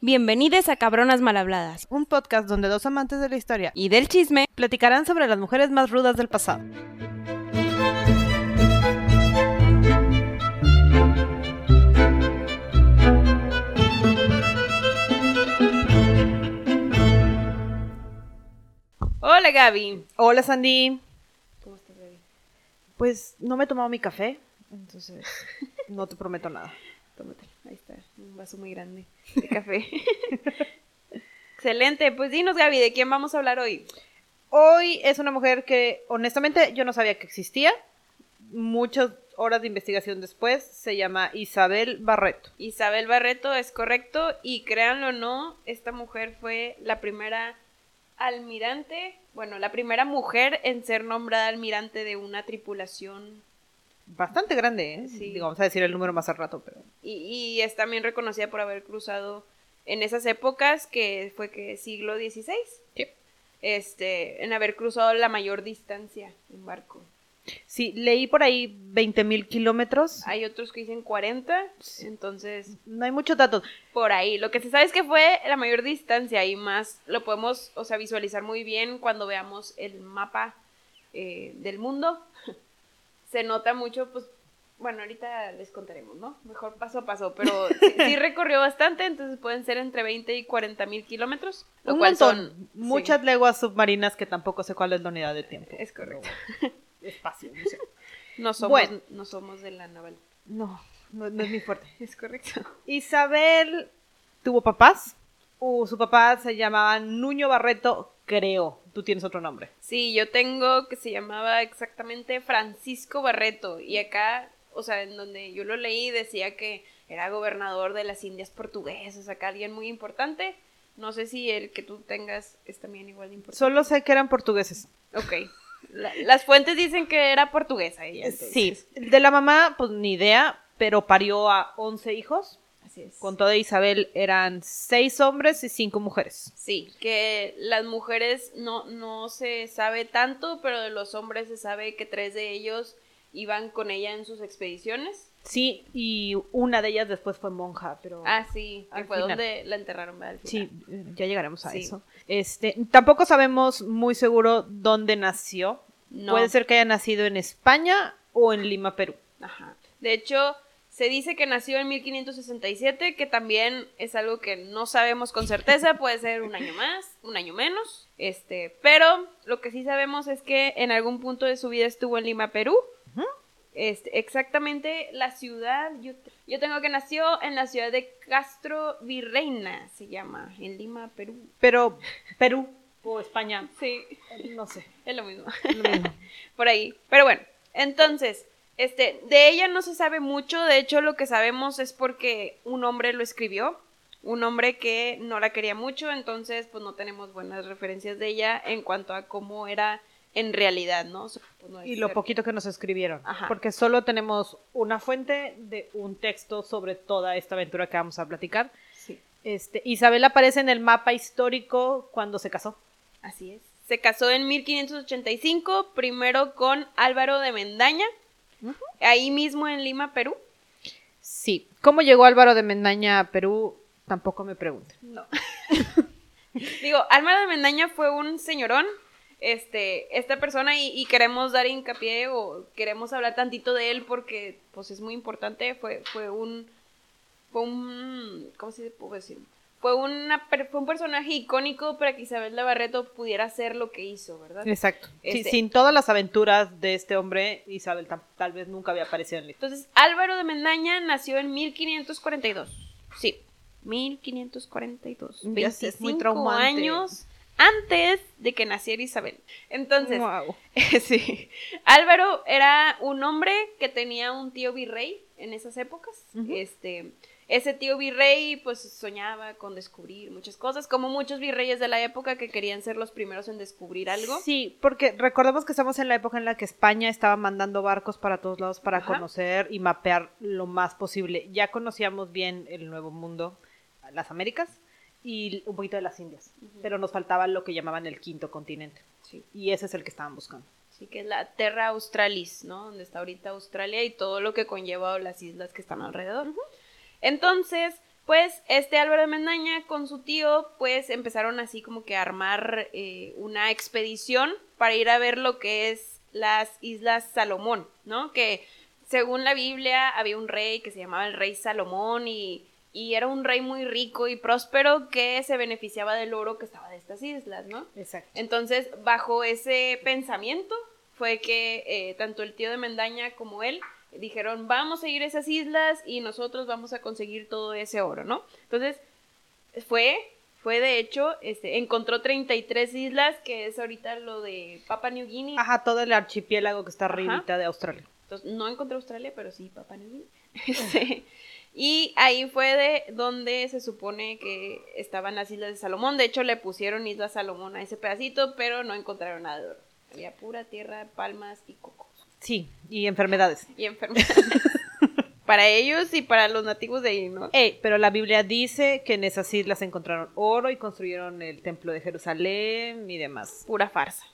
Bienvenidos a Cabronas Malhabladas un podcast donde dos amantes de la historia y del chisme. platicarán sobre las mujeres más rudas del pasado. Hola Gaby. Hola Sandy. ¿Cómo estás, Gaby? Pues no me he tomado mi café, entonces no te prometo nada. Tómatelo. Ahí está, un vaso muy grande de café. Excelente. Pues dinos, Gaby, ¿de quién vamos a hablar hoy? Hoy es una mujer que honestamente yo no sabía que existía. Muchas horas de investigación después se llama Isabel Barreto. Isabel Barreto es correcto y créanlo o no, esta mujer fue la primera almirante, bueno, la primera mujer en ser nombrada almirante de una tripulación Bastante grande, ¿eh? Sí. Digo, vamos a decir el número más al rato, pero... y, y es también reconocida por haber cruzado en esas épocas que fue que siglo XVI. Sí. Este, en haber cruzado la mayor distancia en barco. Sí, leí por ahí 20 mil kilómetros. Hay otros que dicen 40, entonces No hay muchos datos. por ahí. Lo que se sabe es que fue la mayor distancia y más lo podemos, o sea, visualizar muy bien cuando veamos el mapa eh, del mundo. Se nota mucho, pues, bueno, ahorita les contaremos, ¿no? Mejor paso a paso, pero sí, sí recorrió bastante, entonces pueden ser entre 20 y 40 mil kilómetros, lo Un cual montón. son Muchas leguas submarinas que tampoco sé cuál es la unidad de tiempo. es correcto. Espacio, no sé. No somos, Bueno. no somos de la naval. No, no, no es mi fuerte. Es correcto. Isabel tuvo papás. Uh, su papá se llamaba Nuño Barreto, creo. Tú tienes otro nombre. Sí, yo tengo que se llamaba exactamente Francisco Barreto y acá, o sea, en donde yo lo leí decía que era gobernador de las Indias portuguesas, acá alguien muy importante. No sé si el que tú tengas es también igual de importante. Solo sé que eran portugueses. Ok. La- las fuentes dicen que era portuguesa ella. entonces. Sí. De la mamá, pues ni idea, pero parió a 11 hijos. Así es. Con toda Isabel eran 6 hombres y 5 mujeres. Sí, que las mujeres no, no se sabe tanto, pero de los hombres se sabe que tres de ellos iban con ella en sus expediciones. Sí, y una de ellas después fue monja, pero... Ah, sí, que fue final. donde la enterraron, Sí, final. ya llegaremos a Sí. eso. Este, tampoco sabemos muy seguro dónde nació. No. Puede ser que haya nacido en España o en Lima, Perú. Ajá. De hecho, se dice que nació en 1567, que también es algo que no sabemos con certeza, puede ser un año más, un año menos. Este, pero lo que sí sabemos es que en algún punto de su vida estuvo en Lima, Perú. Este, exactamente la ciudad, yo, yo tengo que nació en la ciudad de Castro Virreina, se llama, en Lima, Perú. Pero Perú o España, Sí, no sé. es lo mismo. lo mismo. por ahí. Pero bueno, entonces, este, de ella no se sabe mucho, de hecho lo que sabemos es porque un hombre lo escribió, un hombre que no la quería mucho, entonces pues no tenemos buenas referencias de ella en cuanto a cómo era en realidad, ¿no? O sea, pues, no y lo poquito que nos escribieron. Ajá. Porque solo tenemos una fuente de un texto sobre toda esta aventura que vamos a platicar. Sí, Este, Isabel aparece en el mapa histórico cuando se casó. así es. Se casó en 1585, primero con Álvaro de Mendaña, ahí mismo en Lima, Perú. Sí. ¿Cómo llegó Álvaro de Mendaña a Perú? Tampoco me pregunten. No. Digo, Álvaro de Mendaña fue un señorón, este, esta persona, y, y queremos dar hincapié o queremos hablar tantito de él porque, pues, es muy importante. Fue, fue un, fue un, ¿cómo se puede decir? Fue, una, fue un personaje icónico para que Isabel de Barreto pudiera hacer lo que hizo, ¿verdad? Exacto. Sí, Este- sin todas las aventuras de este hombre, Isabel tam- tal vez nunca había aparecido en el. Entonces, Álvaro de Mendaña nació en 1542. Sí, 1542. Ya sé, es muy 25 traumante. años antes de que naciera Isabel. Entonces, Guau. sí. Álvaro era un hombre que tenía un tío virrey en esas épocas. Este, ese tío virrey pues soñaba con descubrir muchas cosas, como muchos virreyes de la época que querían ser los primeros en descubrir algo. Sí, porque recordemos que estamos en la época en la que España estaba mandando barcos para todos lados para Ajá. conocer y mapear lo más posible. Ya conocíamos bien el Nuevo Mundo, las Américas y un poquito de las Indias, pero nos faltaba lo que llamaban el quinto continente. Sí. Y ese es el que estaban buscando. Sí, que es la Terra Australis, ¿no? Donde está ahorita Australia y todo lo que conlleva las islas que están alrededor. Entonces, Pues este Álvaro de Mendaña con su tío, pues empezaron así como que a armar eh, una expedición para ir a ver lo que es las Islas Salomón, ¿no? Que según la Biblia había un rey que se llamaba el rey Salomón y, y era un rey muy rico y próspero que se beneficiaba del oro que estaba de estas islas, ¿no? Exacto. Entonces, bajo ese pensamiento fue que eh, tanto el tío de Mendaña como él dijeron, vamos a ir a esas islas y nosotros vamos a conseguir todo ese oro, ¿no? Entonces, fue, fue de hecho, este, encontró 33 islas, que es ahorita lo de Papua New Guinea. Ajá, todo el archipiélago que está arribita de Australia. Entonces, no encontré Australia, pero sí Papua New Guinea. Este, y ahí fue de donde se supone que estaban las islas de Salomón. De hecho, le pusieron Isla Salomón a ese pedacito, pero no encontraron nada de oro. Había pura tierra, palmas y cocos. Sí, y enfermedades. Y enfermedades. para ellos y para los nativos de ahí, ¿no? Ey, pero la Biblia dice que en esas islas encontraron oro y construyeron el templo de Jerusalén y demás. Pura farsa.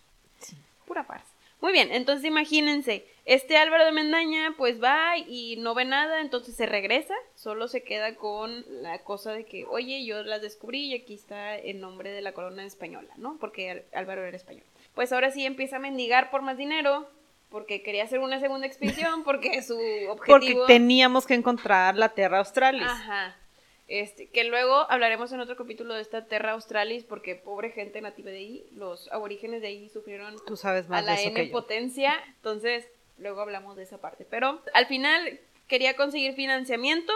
Pura farsa. Muy bien, entonces imagínense, este Álvaro de Mendaña pues va y no ve nada, entonces se regresa, solo se queda con la cosa de que, oye, yo las descubrí y aquí está el nombre de la corona española, ¿no? Porque Álvaro era español. Pues ahora sí empieza a mendigar por más dinero, porque quería hacer una segunda expedición, porque su objetivo... Porque teníamos que encontrar la Terra Australis. Ajá. Este, que luego hablaremos en otro capítulo de esta Terra Australis, porque pobre gente nativa de ahí, los aborígenes de ahí sufrieron Tú sabes más a la de eso N que yo. potencia, entonces luego hablamos de esa parte. Pero al final quería conseguir financiamiento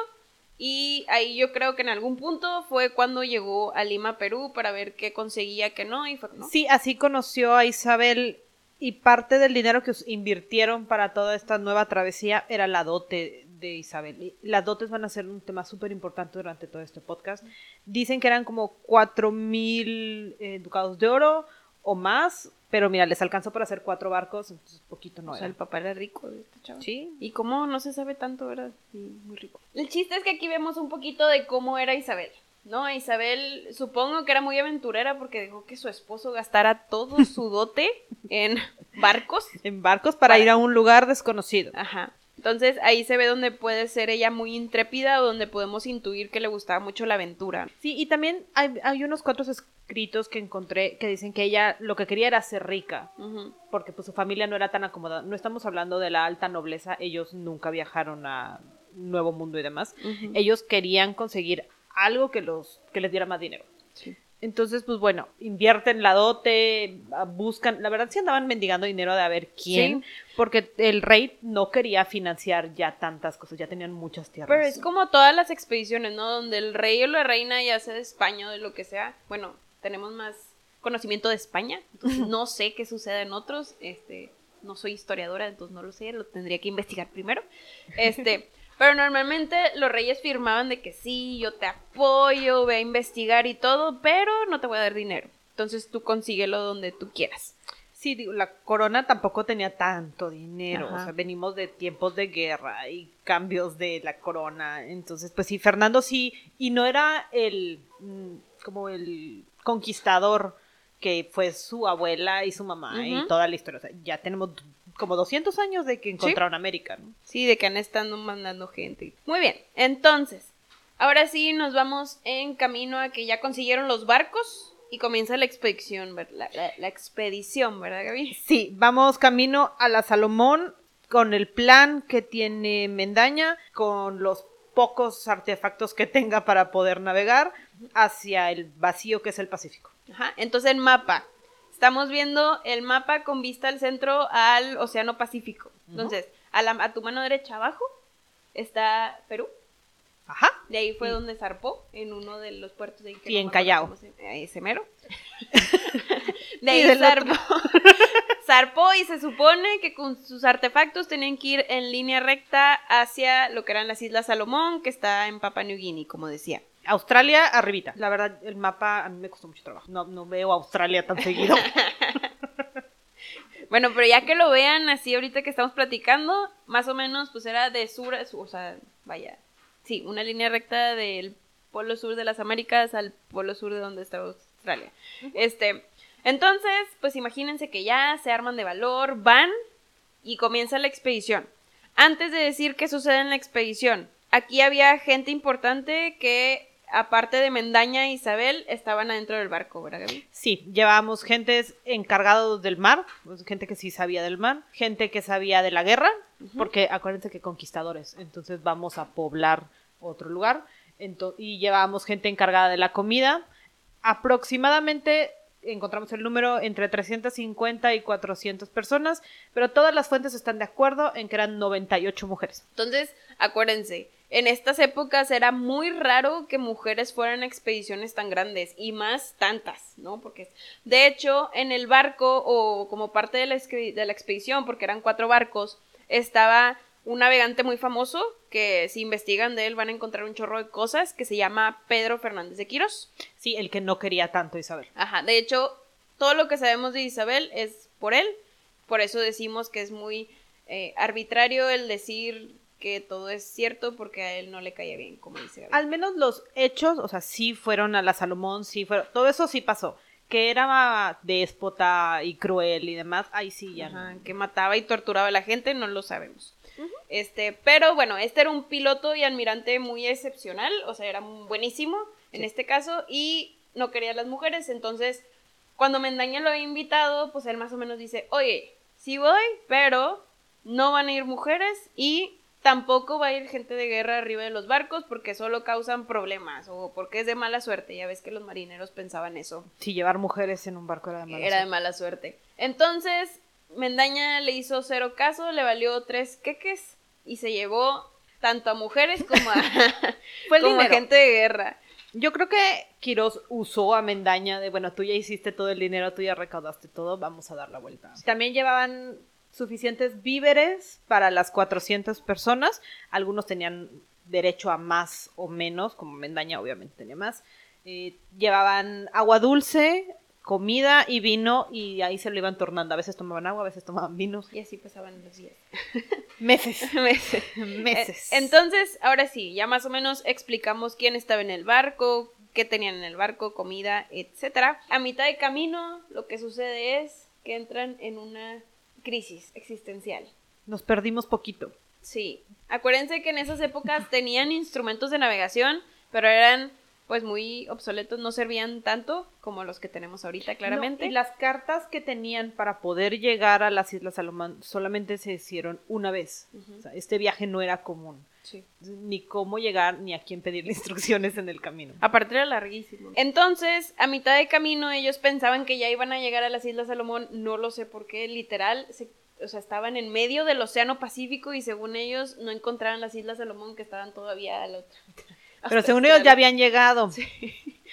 y ahí yo creo que en algún punto fue cuando llegó a Lima, Perú, para ver qué conseguía, qué no, y fue no. Sí, así conoció a Isabel y parte del dinero que invirtieron para toda esta nueva travesía era la dote de Isabel. Y las dotes van a ser un tema súper importante durante todo este podcast. Dicen que eran como cuatro mil eh, ducados de oro o más, pero mira, les alcanzó para hacer cuatro barcos, entonces poquito no O sea, el papá era rico de este chavo. Sí, Y cómo no se sabe tanto, era sí, muy rico. El chiste es que aquí vemos un poquito de cómo era Isabel. ¿No? Isabel supongo que era muy aventurera porque dejó que su esposo gastara todo su dote en barcos. en barcos para, Para- ir a un lugar desconocido. Ajá. Entonces ahí se ve donde puede ser ella muy intrépida o donde podemos intuir que le gustaba mucho la aventura. Sí, y también hay, hay unos cuantos escritos que encontré que dicen que ella lo que quería era ser rica. Porque pues su familia no era tan acomodada. No estamos hablando de la alta nobleza, ellos nunca viajaron a Nuevo Mundo y demás. Ellos querían conseguir algo que los que les diera más dinero. Sí. Entonces, pues bueno, invierten la dote, ah, buscan, la verdad sí andaban mendigando dinero de a ver quién, porque el rey no quería financiar ya tantas cosas, ya tenían muchas tierras. Pero es como todas las expediciones, ¿no? Donde el rey o la reina, ya sea de España o de lo que sea, bueno, tenemos más conocimiento de España, entonces no sé qué sucede en otros, este, no soy historiadora, entonces no lo sé, lo tendría que investigar primero. Este, pero normalmente los reyes firmaban de que sí, yo te apoyo, ve a investigar y todo, pero no te voy a dar dinero. Entonces tú consíguelo donde tú quieras. Sí, digo, la corona tampoco tenía tanto dinero, Ajá. o sea, venimos de tiempos de guerra y cambios de la corona, entonces, pues sí, Fernando sí, y no era el, mm, como el conquistador que fue su abuela y su mamá y toda la historia, o sea, ya tenemos como 200 años de que encontraron América, ¿no? Sí, de que han estado mandando gente. Muy bien, entonces, ahora sí nos vamos en camino a que ya consiguieron los barcos y comienza la expedición, la- la expedición, ¿verdad, Gaby? Sí, vamos camino a la Salomón con el plan que tiene Mendaña, con los pocos artefactos que tenga para poder navegar hacia el vacío que es el Pacífico. Ajá, entonces el mapa. Estamos viendo el mapa con vista al centro al Océano Pacífico. Entonces, a, la- a tu mano derecha abajo está Perú. Ajá. De ahí fue donde zarpó, en uno de los puertos de no en Callao. ese mero. de Y ahí zarpó. zarpó y se supone que con sus artefactos tenían que ir en línea recta hacia lo que eran las Islas Salomón, que está en Papua New Guinea, como decía. Australia, arribita. La verdad, el mapa a mí me costó mucho trabajo. No, no veo Australia tan seguido. Bueno, pero ya que lo vean así ahorita que estamos platicando, más o menos pues era de sur a sur, o sea, vaya, sí, una línea recta del polo sur de las Américas al polo sur de donde está Australia. Este, entonces, pues imagínense que ya se arman de valor, van y comienza la expedición. Antes de decir qué sucede en la expedición, aquí había gente importante que aparte de Mendaña e Isabel, estaban adentro del barco, ¿verdad, Gaby? Sí, llevábamos gentes encargados del mar, pues, gente que sí sabía del mar, gente que sabía de la guerra, porque acuérdense que conquistadores, entonces vamos a poblar otro lugar, y llevábamos gente encargada de la comida. Aproximadamente encontramos el número entre 350 y 400 personas, pero todas las fuentes están de acuerdo en que eran 98 mujeres. Entonces, acuérdense, en estas épocas era muy raro que mujeres fueran a expediciones tan grandes y más tantas, ¿no? Porque, de hecho, en el barco o como parte de la, de la expedición, porque eran cuatro barcos, estaba un navegante muy famoso que si investigan de él van a encontrar un chorro de cosas que se llama Pedro Fernández de Quirós. Sí, el que no quería tanto Isabel. Ajá, de hecho, todo lo que sabemos de Isabel es por él, por eso decimos que es muy eh, arbitrario el decir que todo es cierto porque a él no le caía bien, como dice Gaby. Al menos los hechos, o sea, sí fueron a la Salomón, sí fueron, todo eso sí pasó. Que era déspota y cruel y demás, ahí sí ya Ajá, no. que mataba y torturaba a la gente, no lo sabemos. Este, pero bueno, este era un piloto y almirante muy excepcional, o sea, era buenísimo en este caso y no quería a las mujeres, entonces cuando Mendaña lo había invitado, pues él más o menos dice, oye, sí voy, pero no van a ir mujeres y tampoco va a ir gente de guerra arriba de los barcos porque solo causan problemas o porque es de mala suerte, ya ves que los marineros pensaban eso Sí, llevar mujeres en un barco era de mala era de suerte. mala suerte. Entonces, Mendaña le hizo cero caso, le valió tres queques y se llevó tanto a mujeres como a, como a gente de guerra. Yo creo que Quirós usó a Mendaña de, bueno, tú ya hiciste todo el dinero, tú ya recaudaste todo, vamos a dar la vuelta. También llevaban suficientes víveres para las 400 personas. Algunos tenían derecho a más o menos, como Mendaña obviamente tenía más. Eh, llevaban agua dulce, comida y vino y ahí se lo iban tornando. A veces tomaban agua, a veces tomaban vino. Y así pasaban los días. Meses. Meses. Meses. Eh, Entonces, ahora sí, ya más o menos explicamos quién estaba en el barco, qué tenían en el barco, comida, etcétera. A mitad de camino, lo que sucede es que entran en una crisis existencial. Nos perdimos poquito. Sí, acuérdense que en esas épocas tenían instrumentos de navegación, pero eran pues muy obsoletos, no servían tanto como los que tenemos ahorita, claramente. No, y las cartas que tenían para poder llegar a las Islas Salomón solamente se hicieron una vez. Ujú. O sea, este viaje no era común. Sí. Ni cómo llegar, ni a quién pedirle instrucciones en el camino. Aparte era larguísimo. Entonces, a mitad de camino ellos pensaban que ya iban a llegar a las Islas Salomón, no lo sé por qué, literal, se- o sea, estaban en medio del Océano Pacífico y según ellos no encontraban las Islas Salomón que estaban todavía al otro. Pero según este ellos ya habían llegado.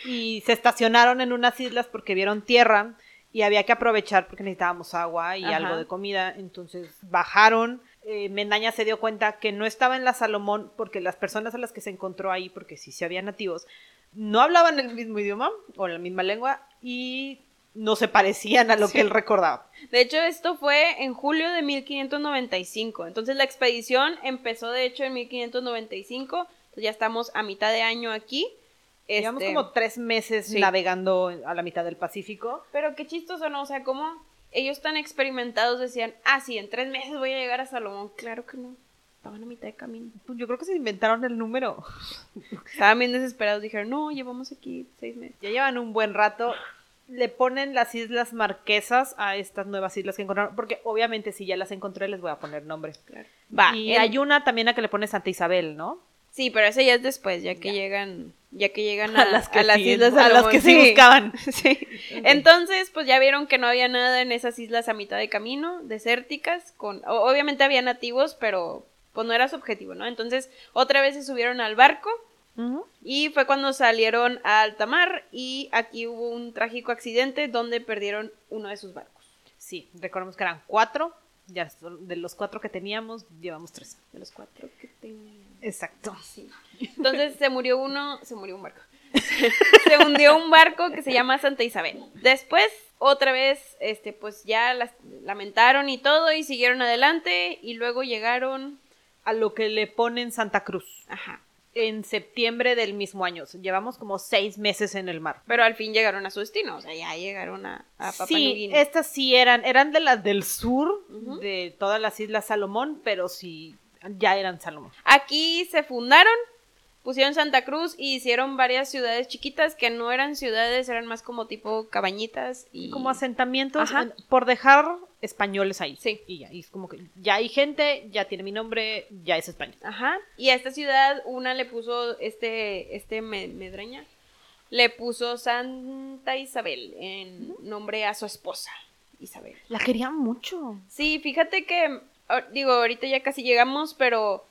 Y se estacionaron en unas islas porque vieron tierra y había que aprovechar porque necesitábamos agua y Ajá. algo de comida. Entonces bajaron. Eh, Mendaña se dio cuenta que no estaba en la Salomón porque las personas a las que se encontró ahí, porque sí, sí había nativos, no hablaban el mismo idioma o la misma lengua y no se parecían a lo Sí. que él recordaba. De hecho, esto fue en julio de 1595. Entonces, la expedición empezó, de hecho, en 1595. Entonces, ya estamos a mitad de año aquí. Llevamos Este, como tres meses sí. navegando a la mitad del Pacífico. Pero qué chistoso, ¿no? O sea, como ellos tan experimentados decían, ah, sí, en tres meses voy a llegar a Salomón. Claro que no. Estaban a mitad de camino. Pues yo creo que se inventaron el número. Estaban bien desesperados. Dijeron, no, llevamos aquí seis meses. Ya llevan un buen rato. Le ponen las islas marquesas a estas nuevas islas que encontraron. Porque obviamente si ya las encontré les voy a poner nombre. Claro. Va. y el- hay una también a que le pone Santa Isabel, ¿no? Sí, pero ese ya es después, ya que Ya. llegan, ya que llegan a, A las que a las siguen, islas a las que sí buscaban. Sí. Entonces, pues ya vieron que no había nada en esas islas a mitad de camino, desérticas, con obviamente había nativos, pero pues no era su objetivo, ¿no? Entonces, otra vez se subieron al barco y fue cuando salieron a alta mar y aquí hubo un trágico accidente donde perdieron uno de sus barcos. Sí, recordemos que eran cuatro. Ya de los cuatro que teníamos, llevamos tres. De los cuatro que tenía. Exacto. Sí. Entonces se murió uno, se murió un barco. se hundió un barco que se llama Santa Isabel. Después, otra vez, este, pues ya las lamentaron y todo y siguieron adelante y luego llegaron, A lo que le ponen Santa Cruz. ajá. En septiembre del mismo año. O sea, llevamos como seis meses en el mar. Pero al fin llegaron a su destino, o sea, ya llegaron a, a Papua sí, estas sí eran, eran de las del sur, de todas las islas Salomón, pero sí, ya eran Salomón. Aquí se fundaron pusieron Santa Cruz y hicieron varias ciudades chiquitas que no eran ciudades, eran más como tipo cabañitas y... Como asentamientos Ajá. por dejar españoles ahí. Sí. Y ya, y es como que ya hay gente, ya tiene mi nombre, ya es español. Ajá. Y a esta ciudad una le puso este, este Me- Medraña, le puso Santa Isabel en nombre a su esposa, Isabel. La querían mucho. Sí, fíjate que, ah, digo, ahorita ya casi llegamos, pero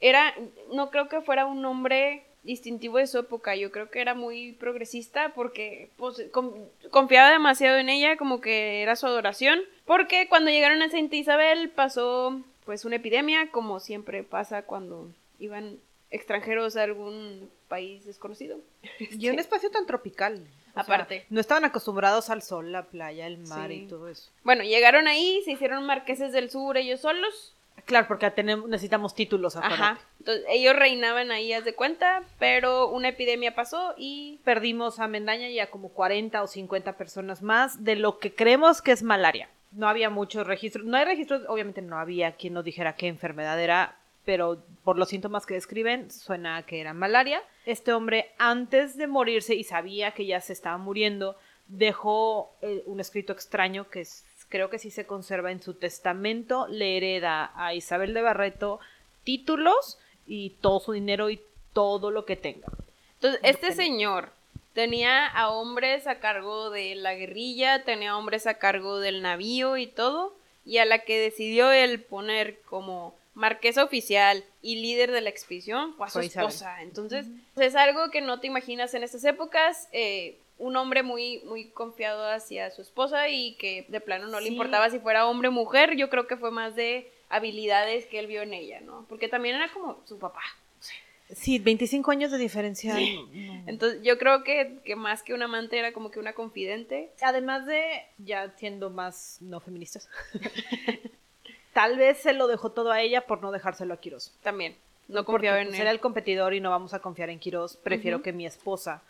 era, no creo que fuera un nombre distintivo de su época, yo creo que era muy progresista porque pues, con- confiaba demasiado en ella, como que era su adoración, porque cuando llegaron a Santa Isabel pasó pues una epidemia, como siempre pasa cuando iban extranjeros a algún país desconocido. Y un espacio tan tropical. O sea, Aparte. no estaban acostumbrados al sol, la playa, el mar Sí. y todo eso. Bueno, llegaron ahí, se hicieron marqueses del sur ellos solos, Claro, porque tenemos, necesitamos títulos. Ajá. Entonces, ellos reinaban ahí, haz de cuenta, pero una epidemia pasó y Perdimos a Mendaña y a como 40 o 50 personas más de lo que creemos que es malaria. No había muchos registros. No hay registros, obviamente no había quien nos dijera qué enfermedad era, pero por los síntomas que describen, suena que era malaria. Este hombre, antes de morirse y sabía que ya se estaba muriendo, dejó eh, un escrito extraño que es- creo que sí se conserva en su testamento. Le hereda a Isabel de Barreto títulos y todo su dinero y todo lo que tenga. entonces este señor tenía a hombres a cargo de la guerrilla, tenía hombres a cargo del navío y todo, y a la que decidió él poner como marquesa oficial y líder de la expedición fue a su esposa. Entonces, es algo que no te imaginas en estas épocas. eh, un hombre muy, muy confiado hacia su esposa y que de plano no le importaba si fuera hombre o mujer. Yo creo que fue más de habilidades que él vio en ella, ¿no? Porque también era como su papá. Sí, 25 años de diferencia. Sí. Entonces, yo creo que, que más que una amante era como que una confidente. Además de, ya siendo más no feministas, tal vez se lo dejó todo a ella por no dejárselo a Quiroz. También. No Porque confiaba en pues, él. era el competidor y no vamos a confiar en Quiroz. Prefiero que mi esposa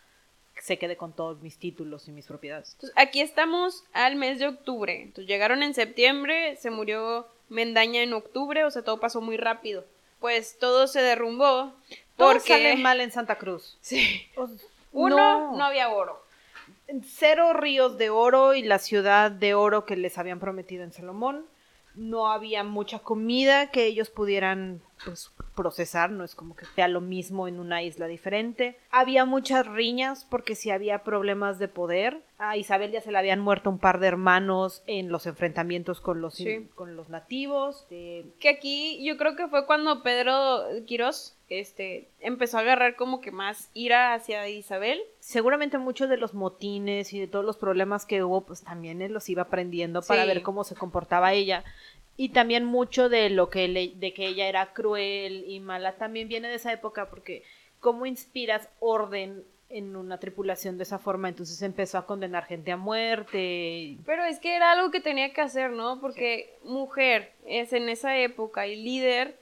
se quede con todos mis títulos y mis propiedades. Entonces, aquí estamos al mes de octubre. Entonces, llegaron en septiembre, se murió Mendaña en octubre, o sea, todo pasó muy rápido. Pues todo se derrumbó Todo porque... sale mal en Santa Cruz. Sí. Uno, no. había oro. Cero ríos de oro y la ciudad de oro que les habían prometido en Salomón. No había mucha comida que ellos pudieran pues, procesar, no es como que sea lo mismo en una isla diferente. Había muchas riñas porque si había problemas de poder. A Isabel ya se le habían muerto un par de hermanos en los enfrentamientos con los, Sí. con los nativos. Eh, Que aquí yo creo que fue cuando Pedro Quirós este, empezó a agarrar como que más ira hacia Isabel. seguramente muchos de los motines y de todos los problemas que hubo, pues también él los iba aprendiendo para Sí. ver cómo se comportaba ella. Y también mucho de lo que le- de que ella era cruel y mala también viene de esa época porque cómo inspiras orden en una tripulación de esa forma, entonces empezó a condenar gente a muerte. Pero es que era algo que tenía que hacer, ¿no? Porque mujer es en esa época y líder,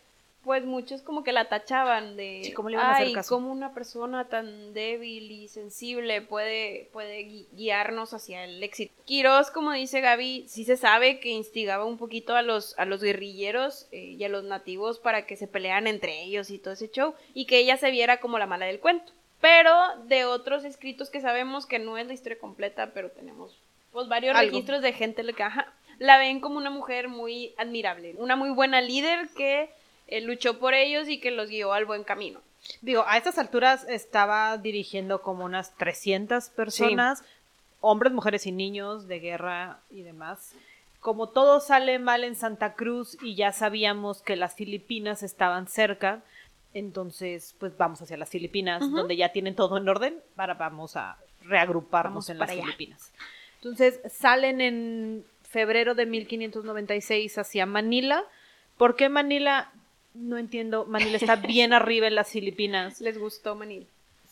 pues muchos como que la tachaban de, Sí, ¿cómo le iban a hacer ay, caso? cómo una persona tan débil y sensible puede, puede gui- guiarnos hacia el éxito. Quirós, como dice Gaby, sí se sabe que instigaba un poquito a los, a los guerrilleros eh, y a los nativos para que se pelearan entre ellos y todo ese show, y que ella se viera como la mala del cuento. Pero de otros escritos que sabemos que no es la historia completa, pero tenemos pues varios Algo. registros de gente la que ajá, la ven como una mujer muy admirable, una muy buena líder que eh, luchó por ellos y que los guió al buen camino. Digo, a estas alturas estaba dirigiendo como unas 300 personas, hombres, mujeres y niños de guerra y demás. Como todo sale mal en Santa Cruz y ya sabíamos que las Filipinas estaban cerca, entonces pues vamos hacia las Filipinas, donde ya tienen todo en orden, para vamos a reagruparnos Vamos en las allá. Filipinas. Entonces salen en febrero de 1596 hacia Manila. ¿Por qué Manila? No entiendo. Manila está bien arriba en las Filipinas. Les gustó Manil.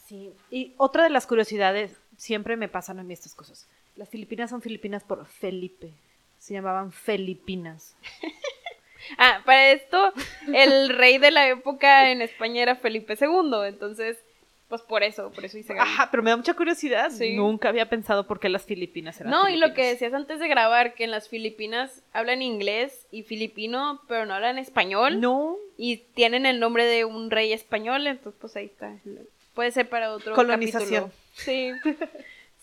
Sí. Y otra de las curiosidades, siempre me pasan a mí estas cosas. Las Filipinas son Filipinas por Felipe. Se llamaban Filipinas. Ah, para esto, el rey de la época en España era Felipe II, entonces Pues por eso, por eso hice. Ajá, pero me da mucha curiosidad. Sí. Nunca había pensado por qué las Filipinas eran No, y lo que decías antes de grabar, que en las Filipinas hablan inglés y filipino, pero no hablan español. No. Y tienen el nombre de un rey español, entonces pues ahí está. Puede ser para otro Colonización. capítulo. Sí.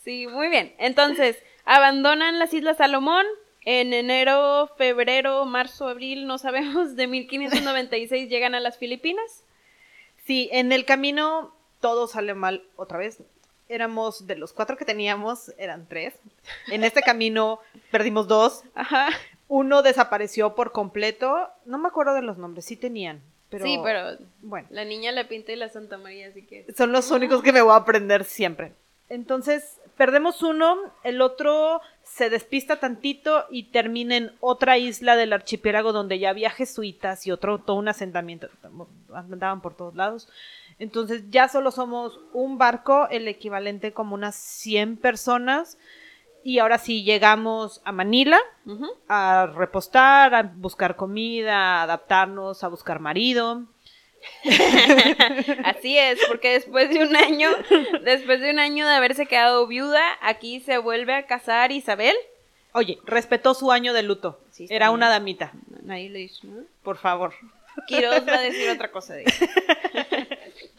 Sí, muy bien. Entonces, abandonan las Islas Salomón en enero, febrero, marzo, abril, no sabemos, de 1596 llegan a las Filipinas. Sí, en el camino todo sale mal otra vez. Éramos de los cuatro que teníamos, eran tres. En este camino perdimos dos. Ajá. Uno desapareció por completo. No me acuerdo de los nombres, sí tenían. Pero, Sí, pero bueno, la niña, la pinta y la Santa María, así que... son los únicos que me voy a aprender siempre. Entonces, perdemos uno, el otro se despista tantito y termina en otra isla del archipiélago donde ya había jesuitas y otro, todo un asentamiento. Andaban por todos lados. Entonces, ya solo somos un barco, el equivalente como unas 100 personas. Y ahora sí, llegamos a Manila a repostar, a buscar comida, a adaptarnos, a buscar marido. Así es, porque después de un año, después de un año de haberse quedado viuda, aquí se vuelve a casar Isabel. Oye, respetó su año de luto. Sí, Era bien. una damita. Nadie hizo, ¿no? Por favor. Quiroz va a decir otra cosa de.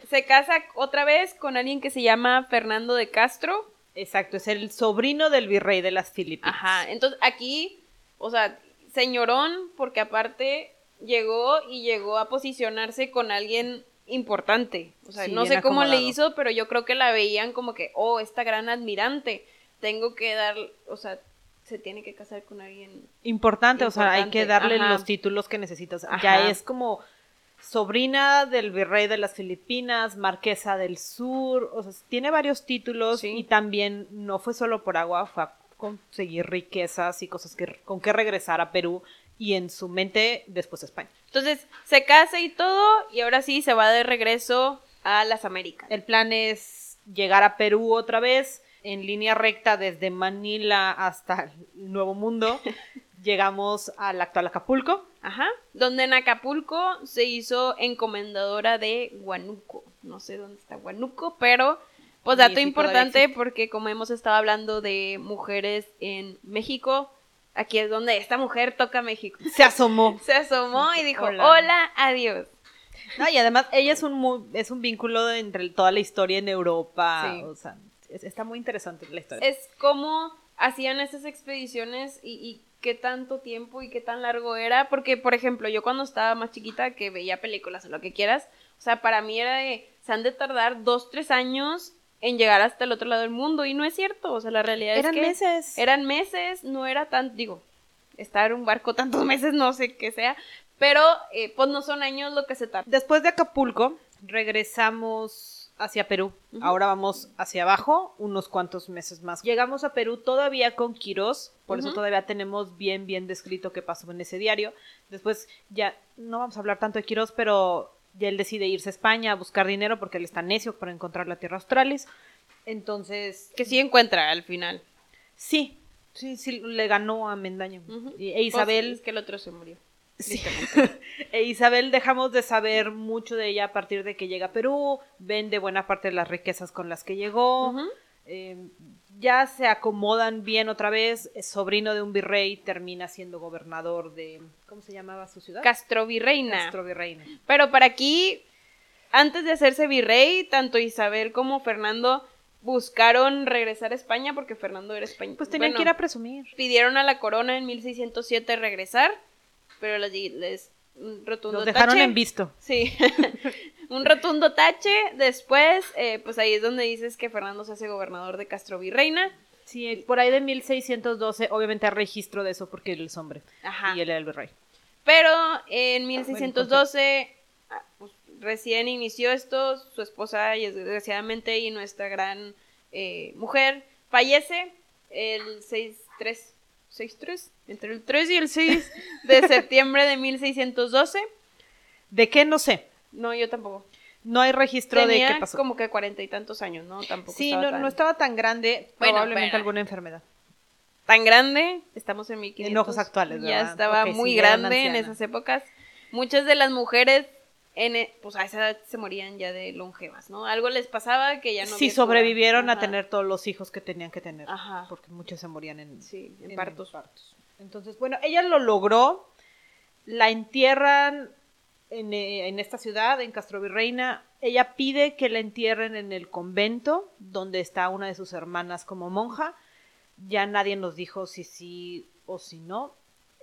Se casa otra vez con alguien que se llama Fernando de Castro. Exacto, es el sobrino del virrey de las Filipinas. Ajá, entonces aquí, o sea, señorón, porque aparte llegó y llegó a posicionarse con alguien importante. O sea, Sí, no sé cómo le hizo, pero yo creo que la veían como que, oh, esta gran admirante. Tengo que dar, o sea, se tiene que casar con alguien. Importante, o sea, hay que darle ajá. los títulos que necesitas. Ajá. Ya es como sobrina del virrey de las Filipinas, marquesa del sur, o sea, tiene varios títulos Sí. y también no fue solo por agua, fue a conseguir riquezas y cosas que, con que regresar a Perú y en su mente después a España. Entonces, se casa y todo, y ahora sí se va de regreso a las Américas. El plan es llegar a Perú otra vez en línea recta desde Manila hasta el Nuevo Mundo. Llegamos al actual Acapulco. Ajá. Donde en Acapulco se hizo encomendadora de Huanuco. No sé dónde está Huanuco, pero pues dato importante porque como hemos estado hablando de mujeres en México, aquí es donde esta mujer toca México. Se asomó. Se asomó y dijo, Hola. hola, adiós. No, y además ella es un es un vínculo entre toda la historia en Europa. Sí. O sea, es- está muy interesante la historia. Es como hacían esas expediciones y, y qué tanto tiempo y qué tan largo era. Porque, por ejemplo, yo cuando estaba más chiquita, que veía películas o lo que quieras, o sea, para mí era de, se han de tardar dos, tres años en llegar hasta el otro lado del mundo. Y no es cierto, o sea, la realidad Eran es que meses. eran meses, no era tan, digo, estar en un barco tantos meses, no sé qué sea, pero eh, pues no son años lo que se tarda. Después de Acapulco, regresamos hacia Perú. Ahora vamos hacia abajo, unos cuantos meses más. Llegamos a Perú todavía con Quirós, por eso todavía tenemos bien, bien descrito qué pasó en ese diario. Después ya no vamos a hablar tanto de Quirós, pero ya él decide irse a España a buscar dinero porque él está necio para encontrar la tierra australis. Entonces, Que sí encuentra al final. sí, sí, sí, le ganó a Mendaña. Ujú. Y- E Pues, Isabel, es que el otro se murió. Sí. E Isabel dejamos de saber mucho de ella a partir de que llega a Perú, vende buena parte de las riquezas con las que llegó, eh, ya se acomodan bien otra vez, es sobrino de un virrey, termina siendo gobernador de, ¿cómo se llamaba su ciudad? Castro Virreina. Castro Virreina. Pero para aquí, antes de hacerse virrey, tanto Isabel como Fernando buscaron regresar a España porque Fernando era español. Pues tenían Bueno, que ir a presumir. Pidieron a la corona en 1607 regresar, pero les, les un rotundo Los dejaron tache. en visto. Sí, un rotundo tache. Después, eh, pues ahí es donde dices que Fernando se hace gobernador de Castro Virreina. Sí, por ahí de 1612, obviamente hay registro de eso porque él es hombre. Ajá. Y él era el virrey. Pero en 1612, ah, pues, recién inició esto, su esposa, y desgraciadamente, y nuestra gran eh, mujer, fallece el 6-3, 6-3, entre el 3 y el 6 de septiembre de 1612. ¿De qué? No sé. No, yo tampoco. No hay registro Tenía de qué pasó. como que cuarenta y tantos años, ¿no? Tampoco Sí, estaba no, tan, no estaba tan grande, Bueno, probablemente pero- alguna enfermedad. tan grande. Estamos en 1500. En ojos actuales, Ya ¿verdad? estaba Ok, sí, muy ya era grande en esas épocas. Muchas de las mujeres en, e- pues a esa edad se morían ya de longevas, ¿no? Algo les pasaba que ya no Sí, sobrevivieron a tener todos los hijos que tenían que tener. Ajá. Porque muchos se morían en, Sí, en en partos. partos. Entonces, bueno, ella lo logró. La entierran en, eh, en esta ciudad, en Castrovirreina. Ella pide que la entierren en el convento, donde está una de sus hermanas como monja. Ya nadie nos dijo si sí o si no.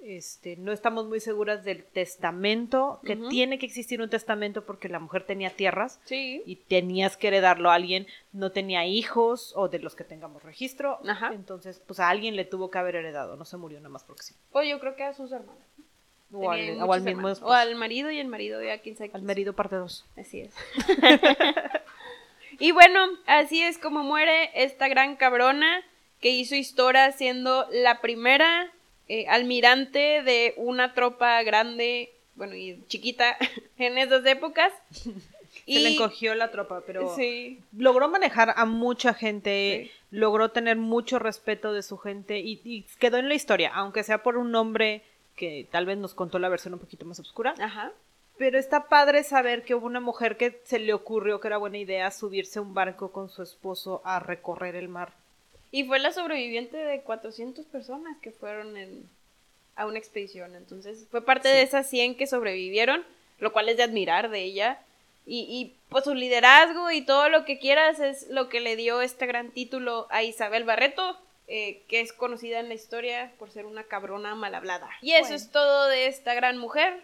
Este, no estamos muy seguras del testamento, que tiene que existir un testamento porque la mujer tenía tierras Sí. y tenías que heredarlo a alguien, no tenía hijos o de los que tengamos registro, Ajá. entonces pues a alguien le tuvo que haber heredado, no se murió nada más porque sí. O yo creo que a sus hermanas. O al, o al mismo hermanos. esposo. O al marido y el marido ya quién sabe Al quién marido parte 2. Así es. y bueno, así es como muere esta gran cabrona que hizo historia siendo la primera eh, almirante de una tropa grande, bueno, y chiquita en esas épocas. Se le encogió la tropa, pero Sí, logró manejar a mucha gente, Sí. logró tener mucho respeto de su gente y, y quedó en la historia, aunque sea por un nombre que tal vez nos contó la versión un poquito más oscura. ajá. Pero está padre saber que hubo una mujer que se le ocurrió que era buena idea subirse a un barco con su esposo a recorrer el mar. Y fue la sobreviviente de 400 personas que fueron en, a una expedición. Entonces, fue parte de esas 100 que sobrevivieron, lo cual es de admirar de ella. Y, y pues su liderazgo y todo lo que quieras es lo que le dio este gran título a Isabel Barreto, eh, que es conocida en la historia por ser una cabrona mal hablada. Y eso Bueno. es todo de esta gran mujer.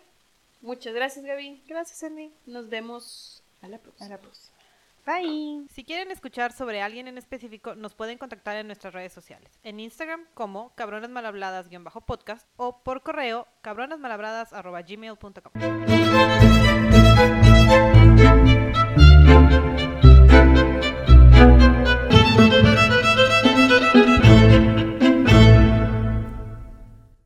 Muchas gracias, Gaby. Gracias, Andy. Nos vemos a la próxima. A la próxima. Bye. Si quieren escuchar sobre alguien en específico, nos pueden contactar en nuestras redes sociales. En Instagram como cabronasmalhabladas-podcast o por correo cabronasmalhabladas.gmail.com.